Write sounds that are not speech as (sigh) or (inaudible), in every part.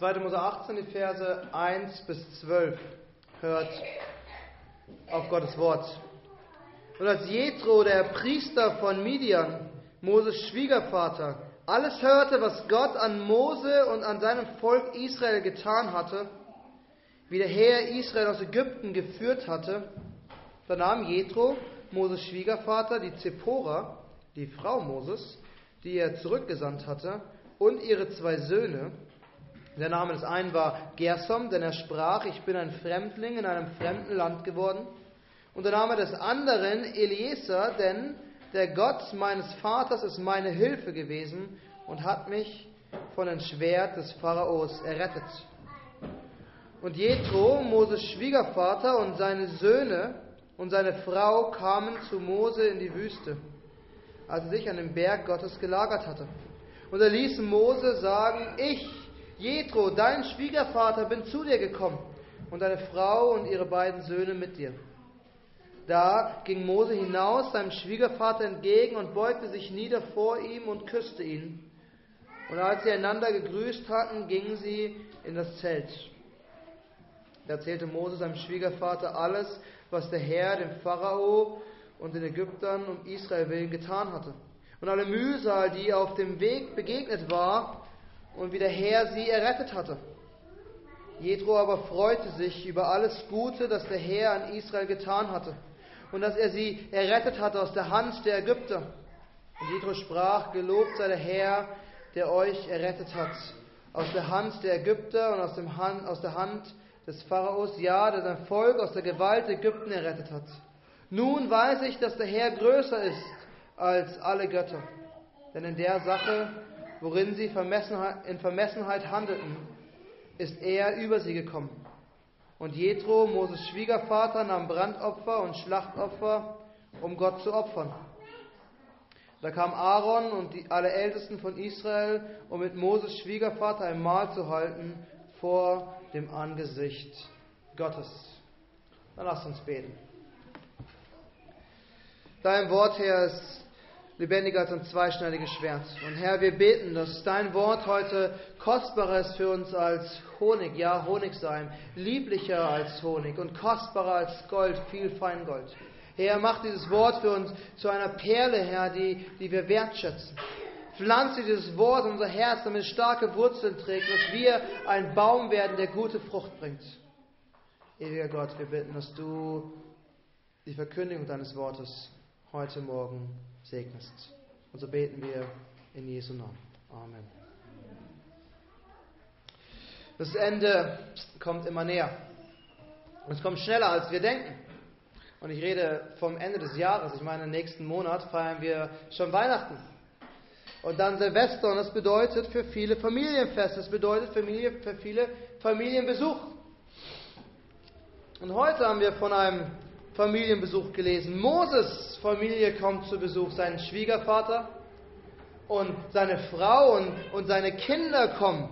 2. Mose 18, die Verse 1 bis 12. Hört auf Gottes Wort. Und als Jethro, der Priester von Midian, Moses Schwiegervater, alles hörte, was Gott an Mose und an seinem Volk Israel getan hatte, wie der Herr Israel aus Ägypten geführt hatte, da nahm Jethro, Moses Schwiegervater, die Zippora, die Frau Moses, die er zurückgesandt hatte, und ihre zwei Söhne. Der Name des einen war Gersom, denn er sprach, ich bin ein Fremdling in einem fremden Land geworden. Und der Name des anderen Eliezer, denn der Gott meines Vaters ist meine Hilfe gewesen und hat mich von dem Schwert des Pharaos errettet. Und Jethro, Moses Schwiegervater und seine Söhne und seine Frau kamen zu Mose in die Wüste, als er sich an dem Berg Gottes gelagert hatte. Und er ließ Mose sagen, ich, Jethro, dein Schwiegervater, bin zu dir gekommen und deine Frau und ihre beiden Söhne mit dir. Da ging Mose hinaus seinem Schwiegervater entgegen und beugte sich nieder vor ihm und küsste ihn. Und als sie einander gegrüßt hatten, gingen sie in das Zelt. Da erzählte Mose seinem Schwiegervater alles, was der Herr dem Pharao und den Ägyptern um Israel willen getan hatte. Und alle Mühsal, die auf dem Weg begegnet war und wie der Herr sie errettet hatte. Jethro aber freute sich über alles Gute, das der Herr an Israel getan hatte und dass er sie errettet hatte aus der Hand der Ägypter. Und Jethro sprach, gelobt sei der Herr, der euch errettet hat aus der Hand der Ägypter und aus, dem Hand, aus der Hand des Pharaos, ja, der sein Volk aus der Gewalt Ägypten errettet hat. Nun weiß ich, dass der Herr größer ist als alle Götter. Denn in der Sache, worin sie in Vermessenheit handelten, ist er über sie gekommen. Und Jethro, Moses Schwiegervater, nahm Brandopfer und Schlachtopfer, um Gott zu opfern. Da kam Aaron und die, alle Ältesten von Israel, um mit Moses Schwiegervater ein Mahl zu halten vor dem Angesicht Gottes. Dann lasst uns beten. Dein Wort, Herr, ist lebendiger als ein zweischneidiges Schwert. Und Herr, wir beten, dass dein Wort heute kostbarer ist für uns als Honig, ja, Honig sein, lieblicher als Honig und kostbarer als Gold, viel Feingold. Herr, mach dieses Wort für uns zu einer Perle, Herr, die, die wir wertschätzen. Pflanze dieses Wort in unser Herz, damit es starke Wurzeln trägt, dass wir ein Baum werden, der gute Frucht bringt. Ewiger Gott, wir bitten, dass du die Verkündigung deines Wortes heute Morgen segnest. Und so beten wir in Jesu Namen. Amen. Das Ende kommt immer näher. Und es kommt schneller, als wir denken. Und ich rede vom Ende des Jahres. Ich meine, nächsten Monat feiern wir schon Weihnachten. Und dann Silvester. Und das bedeutet für viele Familienfest. Das bedeutet für, für viele Familienbesuch. Und heute haben wir von einem Familienbesuch gelesen. Moses Familie kommt zu Besuch, sein Schwiegervater und seine Frau und, und seine Kinder kommen.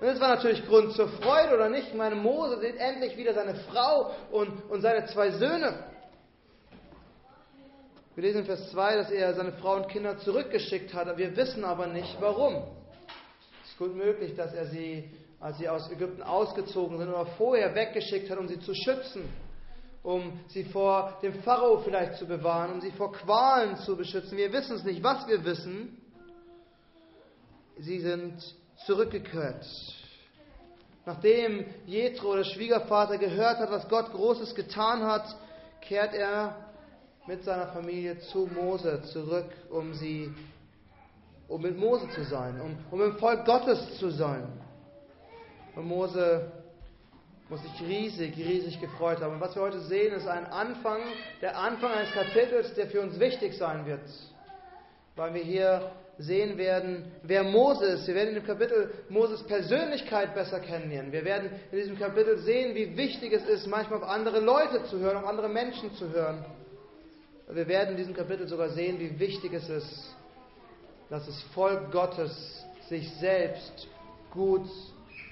Und das war natürlich Grund zur Freude, oder nicht? Meine Mose sieht endlich wieder seine Frau und, und seine zwei Söhne. Wir lesen in Vers 2, dass er seine Frau und Kinder zurückgeschickt hat. Wir wissen aber nicht, warum. Es ist gut möglich, dass er sie, als sie aus Ägypten ausgezogen sind, oder vorher weggeschickt hat, um sie zu schützen um sie vor dem Pharao vielleicht zu bewahren, um sie vor Qualen zu beschützen. Wir wissen es nicht. Was wir wissen, sie sind zurückgekehrt. Nachdem Jethro, der Schwiegervater, gehört hat, was Gott Großes getan hat, kehrt er mit seiner Familie zu Mose zurück, um sie, um mit Mose zu sein, um, um im Volk Gottes zu sein. Und Mose muss sich riesig, riesig gefreut haben. Und was wir heute sehen, ist ein Anfang, der Anfang eines Kapitels, der für uns wichtig sein wird. Weil wir hier sehen werden, wer Mose ist. Wir werden in dem Kapitel Moses Persönlichkeit besser kennenlernen. Wir werden in diesem Kapitel sehen, wie wichtig es ist, manchmal auf andere Leute zu hören, auf andere Menschen zu hören. Wir werden in diesem Kapitel sogar sehen, wie wichtig es ist, dass das Volk Gottes sich selbst gut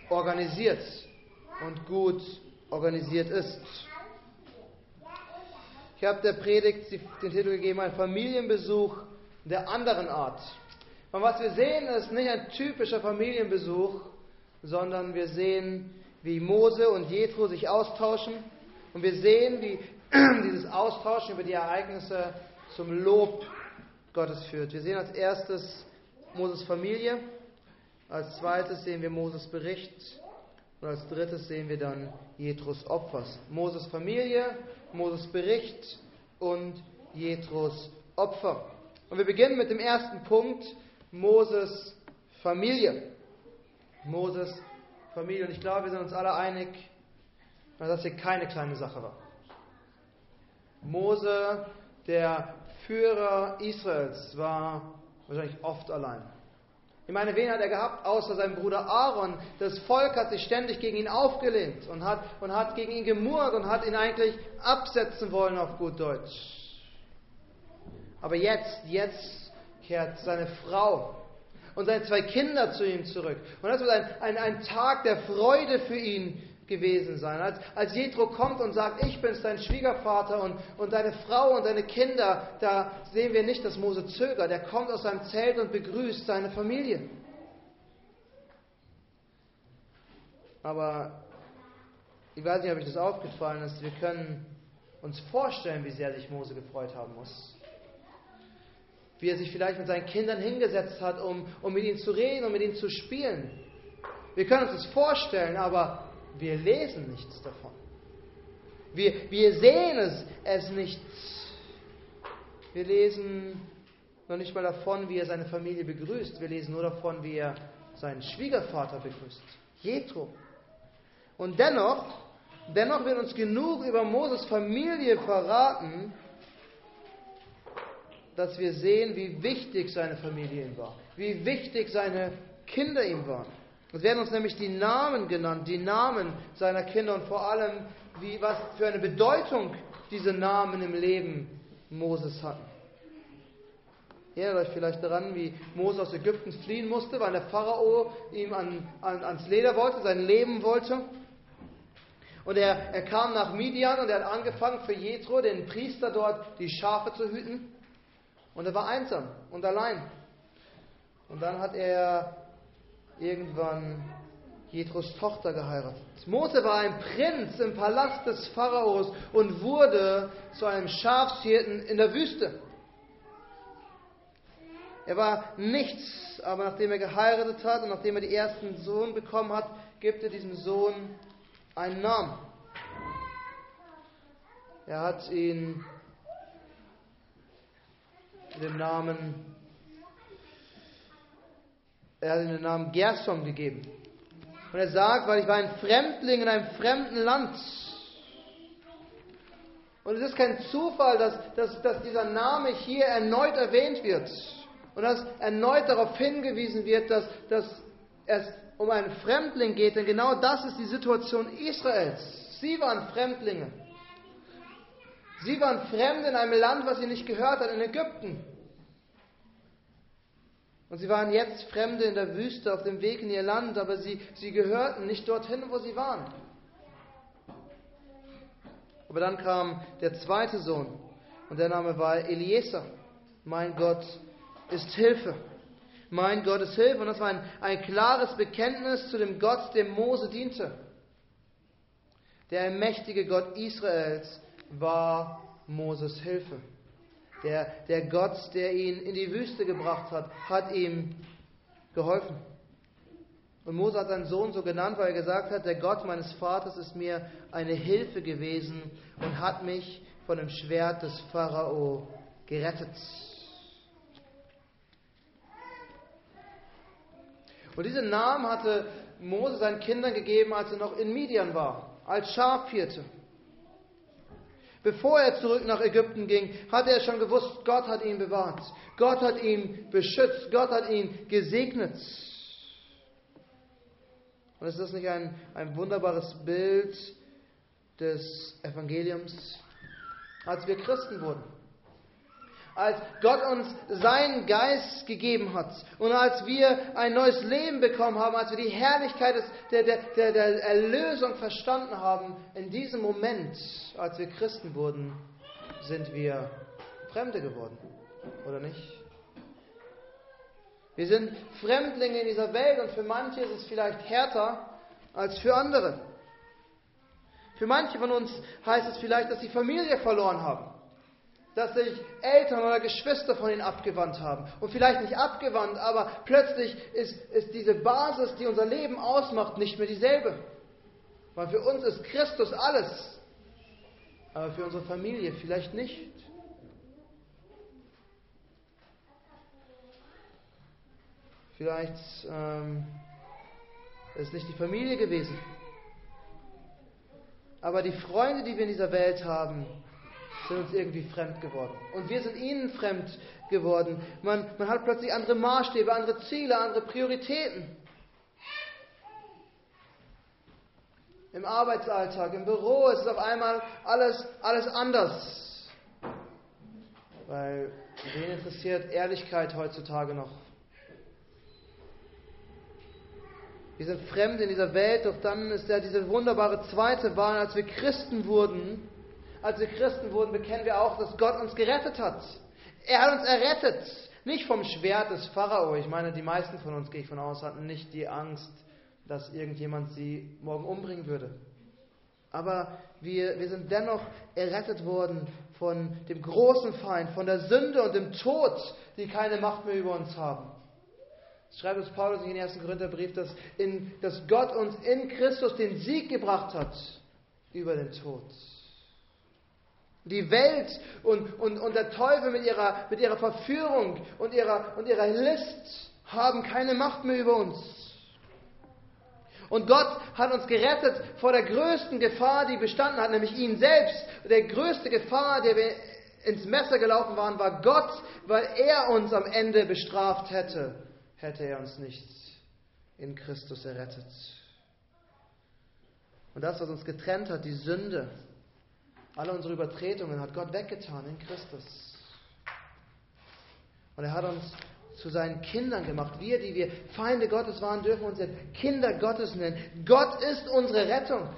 organisiert und gut organisiert ist. Ich habe der Predigt den Titel gegeben, ein Familienbesuch der anderen Art. Und was wir sehen, ist nicht ein typischer Familienbesuch, sondern wir sehen, wie Mose und Jethro sich austauschen und wir sehen, wie (clears throat) dieses Austauschen über die Ereignisse zum Lob Gottes führt. Wir sehen als erstes Moses Familie, als zweites sehen wir Moses Bericht und als drittes sehen wir dann Jethros Opfers. Moses Familie, Moses Bericht und Jethros Opfer. Und wir beginnen mit dem ersten Punkt, Moses Familie. Moses Familie. Und ich glaube, wir sind uns alle einig, dass das hier keine kleine Sache war. Mose, der Führer Israels, war wahrscheinlich oft allein. Ich meine, wen hat er gehabt, außer seinem Bruder Aaron? Das Volk hat sich ständig gegen ihn aufgelehnt und hat, und hat gegen ihn gemurrt und hat ihn eigentlich absetzen wollen auf gut Deutsch. Aber jetzt, jetzt kehrt seine Frau und seine zwei Kinder zu ihm zurück. Und das wird ein, ein, ein Tag der Freude für ihn gewesen sein. Als, als Jethro kommt und sagt, ich bin's, dein Schwiegervater und, und deine Frau und deine Kinder, da sehen wir nicht, dass Mose zögert. Er kommt aus seinem Zelt und begrüßt seine Familie. Aber ich weiß nicht, ob euch das aufgefallen ist, wir können uns vorstellen, wie sehr sich Mose gefreut haben muss wie er sich vielleicht mit seinen Kindern hingesetzt hat, um, um mit ihnen zu reden und mit ihnen zu spielen. Wir können uns das vorstellen, aber wir lesen nichts davon. Wir, wir sehen es, es nicht. Wir lesen noch nicht mal davon, wie er seine Familie begrüßt. Wir lesen nur davon, wie er seinen Schwiegervater begrüßt, Jethro. Und dennoch, dennoch wird uns genug über Moses Familie verraten, dass wir sehen, wie wichtig seine Familie ihm war, wie wichtig seine Kinder ihm waren. Es werden uns nämlich die Namen genannt, die Namen seiner Kinder und vor allem, wie, was für eine Bedeutung diese Namen im Leben Moses hatten. Ihr erinnert euch vielleicht daran, wie Mose aus Ägypten fliehen musste, weil der Pharao ihm an, an, ans Leder wollte, sein Leben wollte. Und er, er kam nach Midian und er hat angefangen für Jethro, den Priester dort, die Schafe zu hüten. Und er war einsam und allein. Und dann hat er irgendwann Jethros Tochter geheiratet. Mose war ein Prinz im Palast des Pharaos und wurde zu einem Schafshirten in der Wüste. Er war nichts, aber nachdem er geheiratet hat und nachdem er den ersten Sohn bekommen hat, gibt er diesem Sohn einen Namen. Er hat ihn den Namen, er hat ihm den Namen Gersom gegeben. Und er sagt, weil ich war ein Fremdling in einem fremden Land. Und es ist kein Zufall, dass, dass, dass dieser Name hier erneut erwähnt wird. Und dass erneut darauf hingewiesen wird, dass, dass es um einen Fremdling geht. Denn genau das ist die Situation Israels. Sie waren Fremdlinge. Sie waren Fremde in einem Land, was sie nicht gehört hat, in Ägypten. Und sie waren jetzt Fremde in der Wüste auf dem Weg in ihr Land, aber sie, sie gehörten nicht dorthin, wo sie waren. Aber dann kam der zweite Sohn und der Name war Eliezer. Mein Gott ist Hilfe. Mein Gott ist Hilfe. Und das war ein, ein klares Bekenntnis zu dem Gott, dem Mose diente. Der mächtige Gott Israels war Moses Hilfe. Der, der Gott, der ihn in die Wüste gebracht hat, hat ihm geholfen. Und Mose hat seinen Sohn so genannt, weil er gesagt hat, der Gott meines Vaters ist mir eine Hilfe gewesen und hat mich von dem Schwert des Pharao gerettet. Und diesen Namen hatte Mose seinen Kindern gegeben, als er noch in Midian war, als Schafhirte. Bevor er zurück nach Ägypten ging, hat er schon gewusst, Gott hat ihn bewahrt. Gott hat ihn beschützt. Gott hat ihn gesegnet. Und ist das nicht ein, ein wunderbares Bild des Evangeliums? Als wir Christen wurden, als Gott uns seinen Geist gegeben hat und als wir ein neues Leben bekommen haben, als wir die Herrlichkeit des, der, der, der Erlösung verstanden haben, in diesem Moment, als wir Christen wurden, sind wir Fremde geworden, oder nicht? Wir sind Fremdlinge in dieser Welt und für manche ist es vielleicht härter als für andere. Für manche von uns heißt es vielleicht, dass sie Familie verloren haben. Dass sich Eltern oder Geschwister von ihnen abgewandt haben. Und vielleicht nicht abgewandt, aber plötzlich ist, ist diese Basis, die unser Leben ausmacht, nicht mehr dieselbe. Weil für uns ist Christus alles. Aber für unsere Familie vielleicht nicht. Vielleicht ähm, ist es nicht die Familie gewesen. Aber die Freunde, die wir in dieser Welt haben, sind uns irgendwie fremd geworden. Und wir sind ihnen fremd geworden. Man, man hat plötzlich andere Maßstäbe, andere Ziele, andere Prioritäten. Im Arbeitsalltag, im Büro ist es auf einmal alles, alles anders. Weil wen interessiert Ehrlichkeit heutzutage noch? Wir sind fremd in dieser Welt, doch dann ist ja diese wunderbare zweite Wahl, als wir Christen wurden. Als wir Christen wurden, bekennen wir auch, dass Gott uns gerettet hat. Er hat uns errettet. Nicht vom Schwert des Pharao. Ich meine, die meisten von uns, gehe ich von aus, hatten nicht die Angst, dass irgendjemand sie morgen umbringen würde. Aber wir, wir sind dennoch errettet worden von dem großen Feind, von der Sünde und dem Tod, die keine Macht mehr über uns haben schreibt uns Paulus in den ersten Korintherbrief, dass, in, dass Gott uns in Christus den Sieg gebracht hat über den Tod. Die Welt und, und, und der Teufel mit ihrer, mit ihrer Verführung und ihrer, und ihrer List haben keine Macht mehr über uns. Und Gott hat uns gerettet vor der größten Gefahr, die bestanden hat, nämlich ihn selbst. Der größte Gefahr, der wir ins Messer gelaufen waren, war Gott, weil er uns am Ende bestraft hätte hätte er uns nicht in Christus errettet. Und das, was uns getrennt hat, die Sünde, alle unsere Übertretungen, hat Gott weggetan in Christus. Und er hat uns zu seinen Kindern gemacht. Wir, die wir Feinde Gottes waren, dürfen uns jetzt Kinder Gottes nennen. Gott ist unsere Rettung.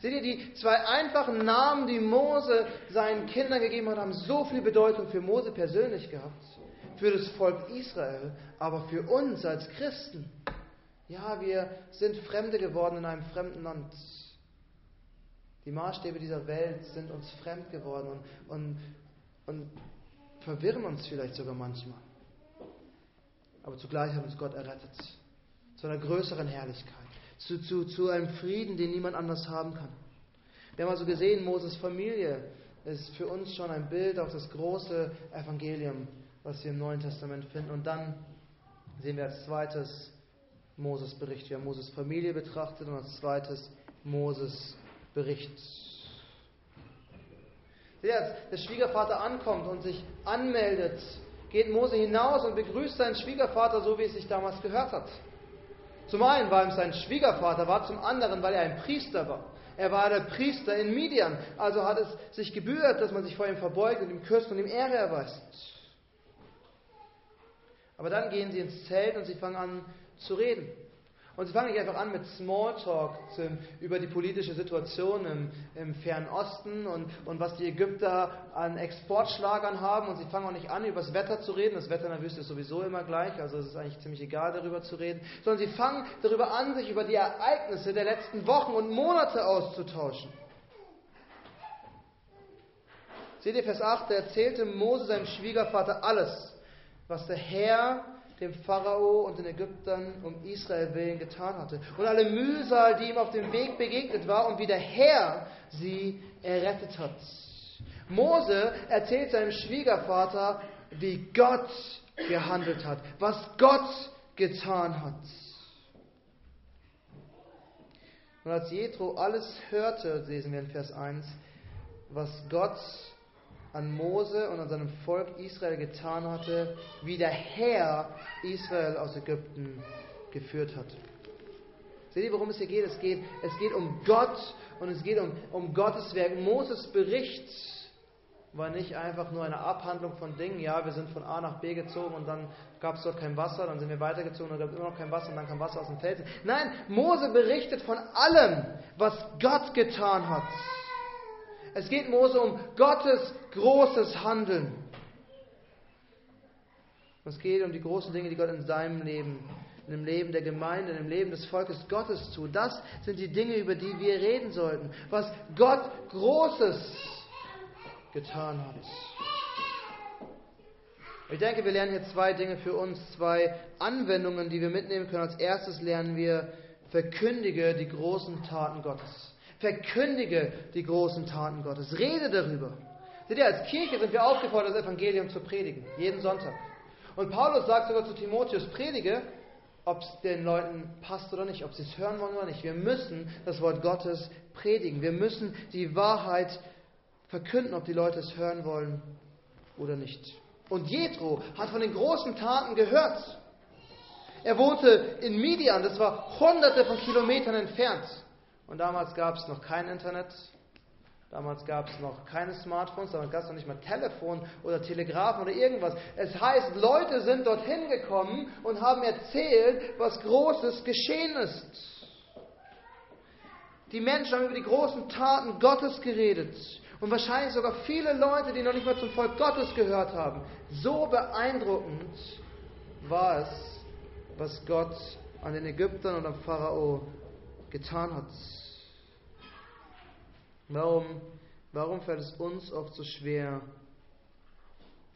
Seht ihr, die zwei einfachen Namen, die Mose seinen Kindern gegeben hat, haben so viel Bedeutung für Mose persönlich gehabt für das Volk Israel, aber für uns als Christen. Ja, wir sind Fremde geworden in einem fremden Land. Die Maßstäbe dieser Welt sind uns fremd geworden und, und, und verwirren uns vielleicht sogar manchmal. Aber zugleich hat uns Gott errettet. Zu einer größeren Herrlichkeit. Zu, zu, zu einem Frieden, den niemand anders haben kann. Wir haben also gesehen, Moses Familie ist für uns schon ein Bild auf das große Evangelium, was wir im Neuen Testament finden. Und dann sehen wir als zweites Moses Bericht. Wir haben Moses Familie betrachtet und als zweites Moses Bericht. Als der Schwiegervater ankommt und sich anmeldet, geht Mose hinaus und begrüßt seinen Schwiegervater so, wie es sich damals gehört hat. Zum einen, weil er sein Schwiegervater war, zum anderen, weil er ein Priester war. Er war der Priester in Midian, also hat es sich gebührt, dass man sich vor ihm verbeugt und ihm küsst und ihm Ehre erweist. Aber dann gehen sie ins Zelt und sie fangen an zu reden. Und sie fangen nicht einfach an mit Smalltalk über die politische Situation im, im Fernen Osten und, und was die Ägypter an Exportschlagern haben. Und sie fangen auch nicht an, über das Wetter zu reden. Das Wetter in der Wüste ist sowieso immer gleich, also es ist eigentlich ziemlich egal, darüber zu reden. Sondern sie fangen darüber an, sich über die Ereignisse der letzten Wochen und Monate auszutauschen. Seht ihr Vers 8, da erzählte Mose seinem Schwiegervater alles was der Herr dem Pharao und den Ägyptern um Israel willen getan hatte. Und alle Mühsal, die ihm auf dem Weg begegnet war und wie der Herr sie errettet hat. Mose erzählt seinem Schwiegervater, wie Gott gehandelt hat, was Gott getan hat. Und als Jethro alles hörte, lesen wir in Vers 1, was Gott an Mose und an seinem Volk Israel getan hatte, wie der Herr Israel aus Ägypten geführt hat. Seht ihr, worum es hier geht? Es geht, es geht um Gott und es geht um, um Gottes Werk. Moses Bericht war nicht einfach nur eine Abhandlung von Dingen, ja, wir sind von A nach B gezogen und dann gab es dort kein Wasser, dann sind wir weitergezogen und dann gab es immer noch kein Wasser und dann kam Wasser aus dem Felsen. Nein, Mose berichtet von allem, was Gott getan hat. Es geht Mose um Gottes großes Handeln. Es geht um die großen Dinge, die Gott in seinem Leben, in dem Leben der Gemeinde, in dem Leben des Volkes Gottes tut. Das sind die Dinge, über die wir reden sollten. Was Gott Großes getan hat. Ich denke, wir lernen hier zwei Dinge für uns, zwei Anwendungen, die wir mitnehmen können. Als erstes lernen wir, verkündige die großen Taten Gottes. Verkündige die großen Taten Gottes. Rede darüber. Seht ihr, als Kirche sind wir aufgefordert, das Evangelium zu predigen. Jeden Sonntag. Und Paulus sagt sogar zu Timotheus, predige, ob es den Leuten passt oder nicht, ob sie es hören wollen oder nicht. Wir müssen das Wort Gottes predigen. Wir müssen die Wahrheit verkünden, ob die Leute es hören wollen oder nicht. Und Jethro hat von den großen Taten gehört. Er wohnte in Midian, das war hunderte von Kilometern entfernt. Und damals gab es noch kein Internet, Damals gab es noch keine Smartphones, damals gab es noch nicht mal Telefon oder Telegrafen oder irgendwas. Es heißt, Leute sind dorthin gekommen und haben erzählt, was Großes geschehen ist. Die Menschen haben über die großen Taten Gottes geredet. Und wahrscheinlich sogar viele Leute, die noch nicht mal zum Volk Gottes gehört haben. So beeindruckend war es, was Gott an den Ägyptern und am Pharao getan hat. Warum, warum fällt es uns oft so schwer,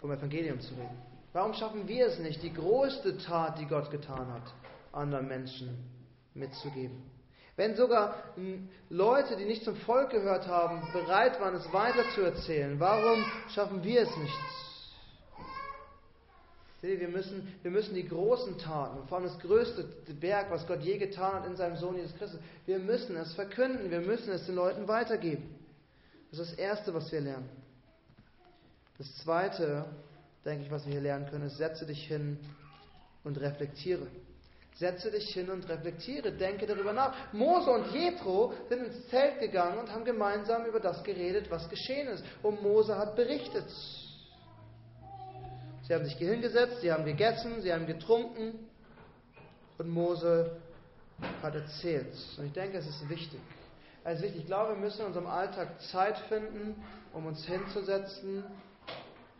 vom Evangelium zu reden? Warum schaffen wir es nicht, die größte Tat, die Gott getan hat, anderen Menschen mitzugeben? Wenn sogar Leute, die nicht zum Volk gehört haben, bereit waren, es weiterzuerzählen, warum schaffen wir es nicht? Wir müssen, wir müssen die großen Taten, vor allem das größte Werk, was Gott je getan hat in seinem Sohn Jesus Christus, wir müssen es verkünden, wir müssen es den Leuten weitergeben. Das ist das Erste, was wir lernen. Das Zweite, denke ich, was wir hier lernen können, ist, setze dich hin und reflektiere. Setze dich hin und reflektiere, denke darüber nach. Mose und Jethro sind ins Zelt gegangen und haben gemeinsam über das geredet, was geschehen ist. Und Mose hat berichtet. Sie haben sich hingesetzt, sie haben gegessen, sie haben getrunken und Mose hat erzählt. Und ich denke, es ist wichtig. Es. Ich glaube, wir müssen in unserem Alltag Zeit finden, um uns hinzusetzen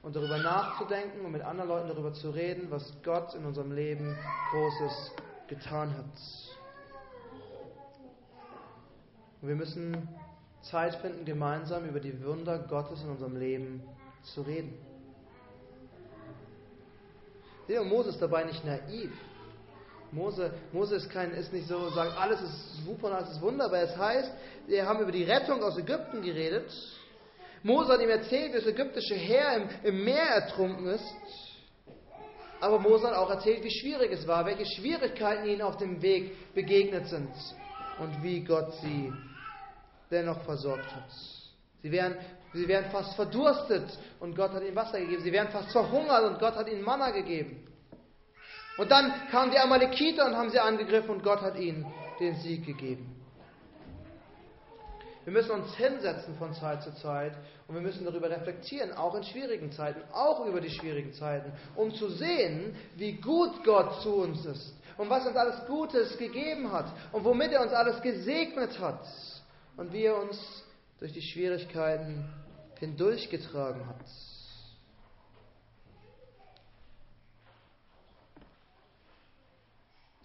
und darüber nachzudenken und mit anderen Leuten darüber zu reden, was Gott in unserem Leben Großes getan hat. Und wir müssen Zeit finden, gemeinsam über die Wunder Gottes in unserem Leben zu reden. Der Mose ist dabei nicht naiv. Mose, Mose ist, kein, ist nicht so, sagt, alles ist super und alles ist wunderbar. Es heißt, wir haben über die Rettung aus Ägypten geredet. Mose hat ihm erzählt, wie das ägyptische Heer im, im Meer ertrunken ist. Aber Mose hat auch erzählt, wie schwierig es war, welche Schwierigkeiten ihnen auf dem Weg begegnet sind und wie Gott sie dennoch versorgt hat. Sie wären, sie wären fast verdurstet und Gott hat ihnen Wasser gegeben. Sie wären fast verhungert und Gott hat ihnen Manna gegeben. Und dann kamen die Amalekiter und haben sie angegriffen und Gott hat ihnen den Sieg gegeben. Wir müssen uns hinsetzen von Zeit zu Zeit und wir müssen darüber reflektieren, auch in schwierigen Zeiten, auch über die schwierigen Zeiten, um zu sehen, wie gut Gott zu uns ist und was uns alles Gutes gegeben hat und womit er uns alles gesegnet hat und wie er uns durch die Schwierigkeiten hindurchgetragen hat.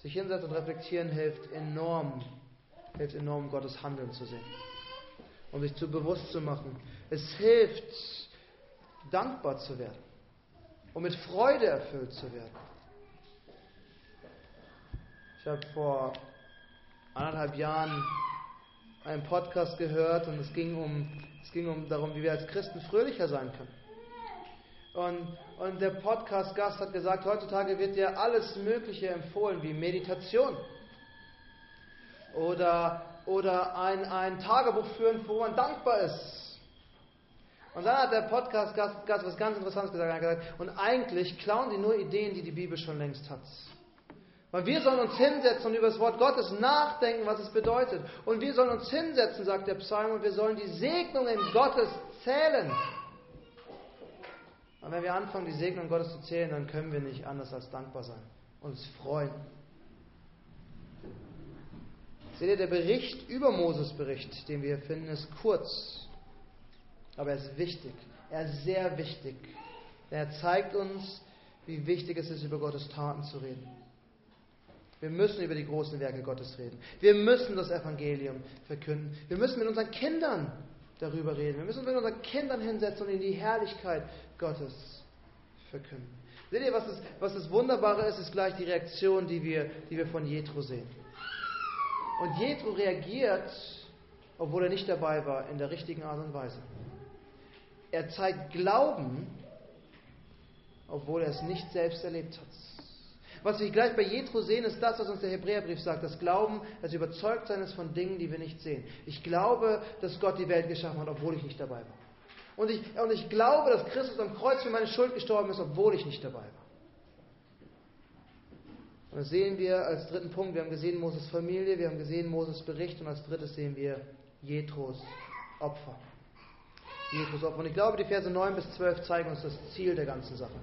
Sich hinsetzen und reflektieren hilft enorm, hilft enorm, Gottes Handeln zu sehen. Um sich zu bewusst zu machen. Es hilft, dankbar zu werden. Um mit Freude erfüllt zu werden. Ich habe vor anderthalb Jahren einen Podcast gehört und es ging um, es ging um darum, wie wir als Christen fröhlicher sein können. Und, und der Podcast-Gast hat gesagt, heutzutage wird dir alles Mögliche empfohlen, wie Meditation. Oder, oder ein, ein Tagebuch führen, wo man dankbar ist. Und dann hat der Podcast-Gast was ganz Interessantes gesagt. gesagt. Und eigentlich klauen die nur Ideen, die die Bibel schon längst hat. Weil wir sollen uns hinsetzen und über das Wort Gottes nachdenken, was es bedeutet. Und wir sollen uns hinsetzen, sagt der Psalm, und wir sollen die Segnungen Gottes zählen. Und wenn wir anfangen, die Segnung Gottes zu zählen, dann können wir nicht anders als dankbar sein. Uns freuen. Seht ihr, der Bericht über Moses Bericht, den wir hier finden, ist kurz. Aber er ist wichtig. Er ist sehr wichtig. Er zeigt uns, wie wichtig es ist, über Gottes Taten zu reden. Wir müssen über die großen Werke Gottes reden. Wir müssen das Evangelium verkünden. Wir müssen mit unseren Kindern darüber reden. Wir müssen uns mit unseren Kindern hinsetzen und ihnen die Herrlichkeit Gottes verkünden. Seht ihr, was das, was das Wunderbare ist, ist gleich die Reaktion, die wir, die wir von Jethro sehen. Und Jethro reagiert, obwohl er nicht dabei war, in der richtigen Art und Weise. Er zeigt Glauben, obwohl er es nicht selbst erlebt hat. Was wir gleich bei Jethro sehen, ist das, was uns der Hebräerbrief sagt. Das Glauben, das Überzeugtsein ist von Dingen, die wir nicht sehen. Ich glaube, dass Gott die Welt geschaffen hat, obwohl ich nicht dabei war. Und ich, und ich glaube, dass Christus am Kreuz für meine Schuld gestorben ist, obwohl ich nicht dabei war. Und das sehen wir als dritten Punkt. Wir haben gesehen Moses Familie, wir haben gesehen Moses Bericht und als drittes sehen wir Jethros Opfer. Jethros Opfer. Und ich glaube, die Verse 9 bis 12 zeigen uns das Ziel der ganzen Sache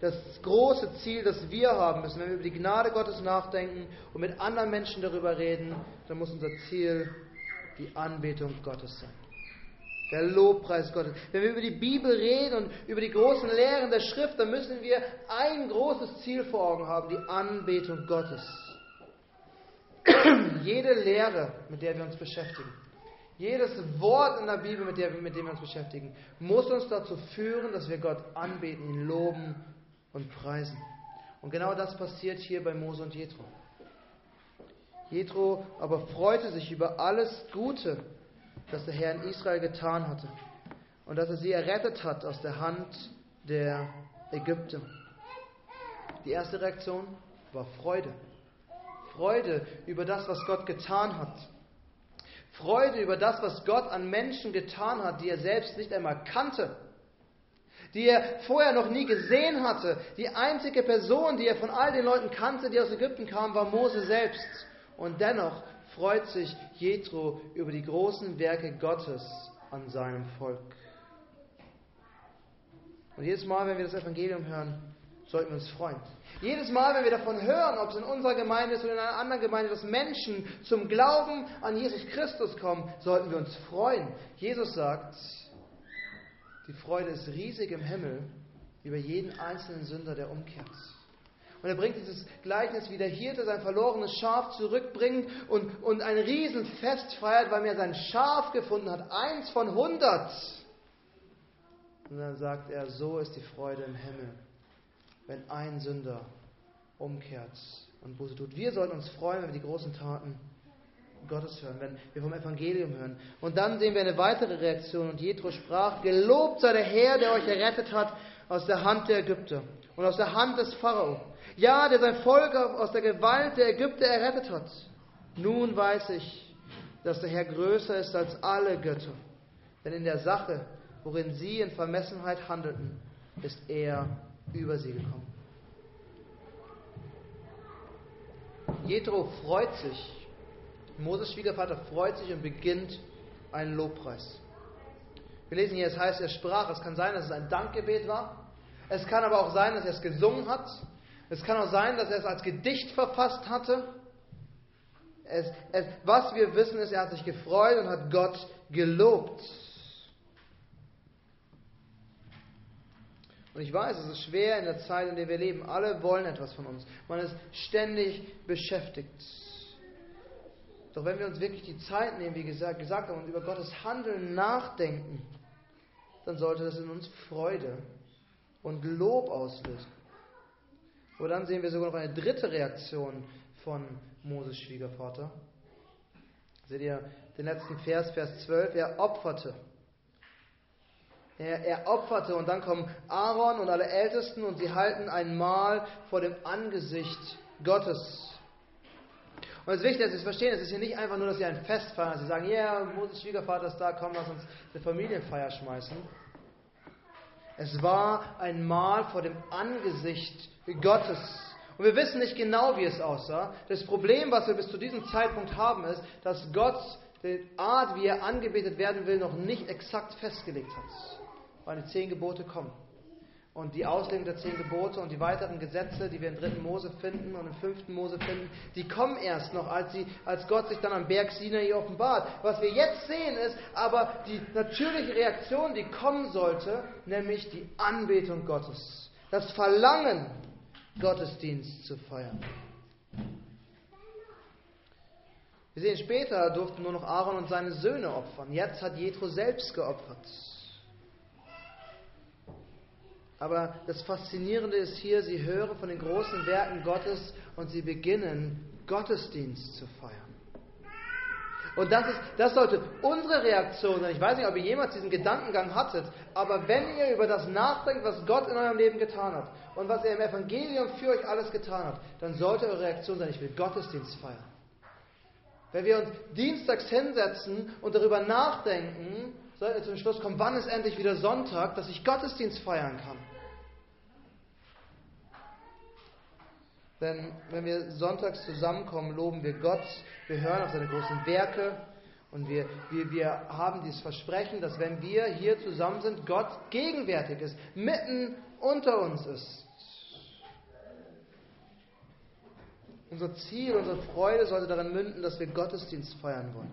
das große Ziel, das wir haben müssen. Wenn wir über die Gnade Gottes nachdenken und mit anderen Menschen darüber reden, dann muss unser Ziel die Anbetung Gottes sein. Der Lobpreis Gottes. Wenn wir über die Bibel reden und über die großen Lehren der Schrift, dann müssen wir ein großes Ziel vor Augen haben, die Anbetung Gottes. (clears throat) Jede Lehre, mit der wir uns beschäftigen, jedes Wort in der Bibel, mit, dem wir uns beschäftigen, muss uns dazu führen, dass wir Gott anbeten, ihn loben und preisen. Und genau das passiert hier bei Mose und Jethro. Jethro aber freute sich über alles Gute, das der Herr in Israel getan hatte und dass er sie errettet hat aus der Hand der Ägypter. Die erste Reaktion war Freude. Freude über das, was Gott getan hat. Freude über das, was Gott an Menschen getan hat, die er selbst nicht einmal kannte die er vorher noch nie gesehen hatte. Die einzige Person, die er von all den Leuten kannte, die aus Ägypten kamen, war Mose selbst. Und dennoch freut sich Jethro über die großen Werke Gottes an seinem Volk. Und jedes Mal, wenn wir das Evangelium hören, sollten wir uns freuen. Jedes Mal, wenn wir davon hören, ob es in unserer Gemeinde ist oder in einer anderen Gemeinde, dass Menschen zum Glauben an Jesus Christus kommen, sollten wir uns freuen. Jesus sagt, die Freude ist riesig im Himmel über jeden einzelnen Sünder, der umkehrt. Und er bringt dieses Gleichnis, wie der Hirte sein verlorenes Schaf zurückbringt und, und ein Riesenfest feiert, weil er sein Schaf gefunden hat, eins von hundert. Und dann sagt er, so ist die Freude im Himmel, wenn ein Sünder umkehrt und Buße tut. Wir sollten uns freuen, wenn wir die großen Taten Gottes hören, wenn wir vom Evangelium hören. Und dann sehen wir eine weitere Reaktion. Und Jethro sprach, gelobt sei der Herr, der euch errettet hat aus der Hand der Ägypter und aus der Hand des Pharao. Ja, der sein Volk aus der Gewalt der Ägypter errettet hat. Nun weiß ich, dass der Herr größer ist als alle Götter. Denn in der Sache, worin sie in Vermessenheit handelten, ist er über sie gekommen. Jethro freut sich Moses Schwiegervater freut sich und beginnt einen Lobpreis. Wir lesen hier, es heißt, er sprach. Es kann sein, dass es ein Dankgebet war. Es kann aber auch sein, dass er es gesungen hat. Es kann auch sein, dass er es als Gedicht verfasst hatte. Es, es, was wir wissen ist, er hat sich gefreut und hat Gott gelobt. Und ich weiß, es ist schwer in der Zeit, in der wir leben. Alle wollen etwas von uns. Man ist ständig beschäftigt. Doch wenn wir uns wirklich die Zeit nehmen, wie gesagt, gesagt haben, und über Gottes Handeln nachdenken, dann sollte das in uns Freude und Lob auslösen. Aber dann sehen wir sogar noch eine dritte Reaktion von Moses Schwiegervater. Seht ihr den letzten Vers, Vers 12? Er opferte. Er, er opferte und dann kommen Aaron und alle Ältesten und sie halten ein Mahl vor dem Angesicht Gottes. Und es ist wichtig, dass Sie es verstehen, es ist hier nicht einfach nur, dass Sie ein Fest feiern, dass Sie sagen, ja, yeah, Moses Schwiegervater ist da, komm, lass uns eine Familienfeier schmeißen. Es war ein Mahl vor dem Angesicht Gottes. Und wir wissen nicht genau, wie es aussah. Das Problem, was wir bis zu diesem Zeitpunkt haben, ist, dass Gott die Art, wie er angebetet werden will, noch nicht exakt festgelegt hat. Weil die zehn Gebote kommen und die Auslegung der zehn Gebote und die weiteren Gesetze, die wir im dritten Mose finden und im fünften Mose finden, die kommen erst noch, als, sie, als Gott sich dann am Berg Sinai offenbart. Was wir jetzt sehen ist aber die natürliche Reaktion, die kommen sollte, nämlich die Anbetung Gottes. das Verlangen, Gottesdienst zu feiern. Wir sehen später durften nur noch Aaron und seine Söhne opfern. Jetzt hat Jethro selbst geopfert. Aber das Faszinierende ist hier, sie hören von den großen Werken Gottes und sie beginnen Gottesdienst zu feiern. Und das, ist, das sollte unsere Reaktion sein. Ich weiß nicht, ob ihr jemals diesen Gedankengang hattet, aber wenn ihr über das nachdenkt, was Gott in eurem Leben getan hat und was er im Evangelium für euch alles getan hat, dann sollte eure Reaktion sein, ich will Gottesdienst feiern. Wenn wir uns dienstags hinsetzen und darüber nachdenken, sollten wir zum Schluss kommen, wann ist endlich wieder Sonntag, dass ich Gottesdienst feiern kann. Denn wenn wir sonntags zusammenkommen, loben wir Gott, wir hören auf seine großen Werke und wir, wir, wir haben dieses Versprechen, dass wenn wir hier zusammen sind, Gott gegenwärtig ist, mitten unter uns ist. Unser Ziel, unsere Freude sollte darin münden, dass wir Gottesdienst feiern wollen.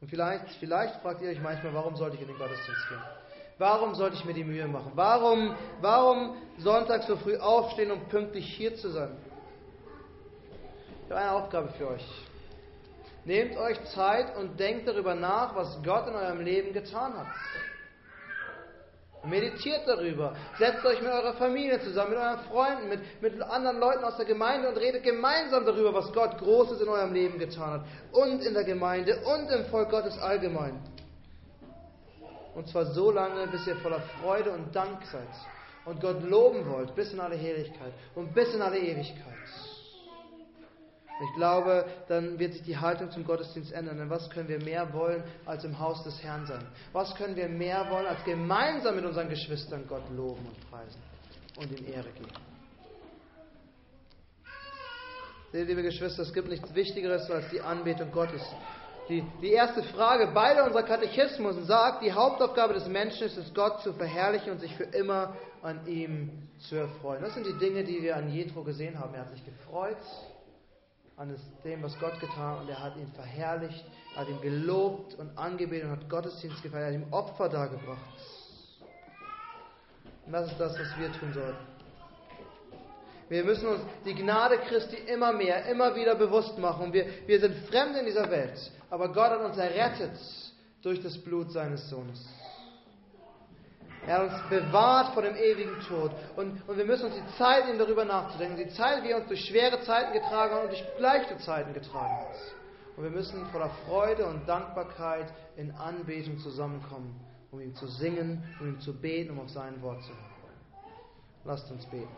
Und vielleicht, vielleicht fragt ihr euch manchmal, warum sollte ich in den Gottesdienst gehen? Warum sollte ich mir die Mühe machen? Warum, warum sonntags so früh aufstehen, um pünktlich hier zu sein? Ich habe eine Aufgabe für euch. Nehmt euch Zeit und denkt darüber nach, was Gott in eurem Leben getan hat. Meditiert darüber. Setzt euch mit eurer Familie zusammen, mit euren Freunden, mit, mit anderen Leuten aus der Gemeinde und redet gemeinsam darüber, was Gott Großes in eurem Leben getan hat. Und in der Gemeinde und im Volk Gottes allgemein. Und zwar so lange, bis ihr voller Freude und Dank seid und Gott loben wollt, bis in alle Herrlichkeit und bis in alle Ewigkeit. Ich glaube, dann wird sich die Haltung zum Gottesdienst ändern. Denn was können wir mehr wollen, als im Haus des Herrn sein? Was können wir mehr wollen, als gemeinsam mit unseren Geschwistern Gott loben und preisen und ihm Ehre geben? Seht, liebe Geschwister, es gibt nichts Wichtigeres als die Anbetung Gottes. Die, die erste Frage beide unserer Katechismus sagt, die Hauptaufgabe des Menschen ist es, Gott zu verherrlichen und sich für immer an ihm zu erfreuen. Das sind die Dinge, die wir an Jethro gesehen haben. Er hat sich gefreut an dem, was Gott getan hat und er hat ihn verherrlicht, er hat ihn gelobt und angebetet und hat Gottesdienst gefeiert, er hat ihm Opfer dargebracht. Und das ist das, was wir tun sollten. Wir müssen uns die Gnade Christi immer mehr, immer wieder bewusst machen. Wir, wir sind fremd in dieser Welt, aber Gott hat uns errettet durch das Blut seines Sohnes. Er hat uns bewahrt vor dem ewigen Tod. Und, und wir müssen uns die Zeit nehmen, darüber nachzudenken. Die Zeit, wie er uns durch schwere Zeiten getragen hat und durch leichte Zeiten getragen hat. Und wir müssen voller Freude und Dankbarkeit in Anbetung zusammenkommen, um ihm zu singen, um ihm zu beten, um auf sein Wort zu hören. Lasst uns beten.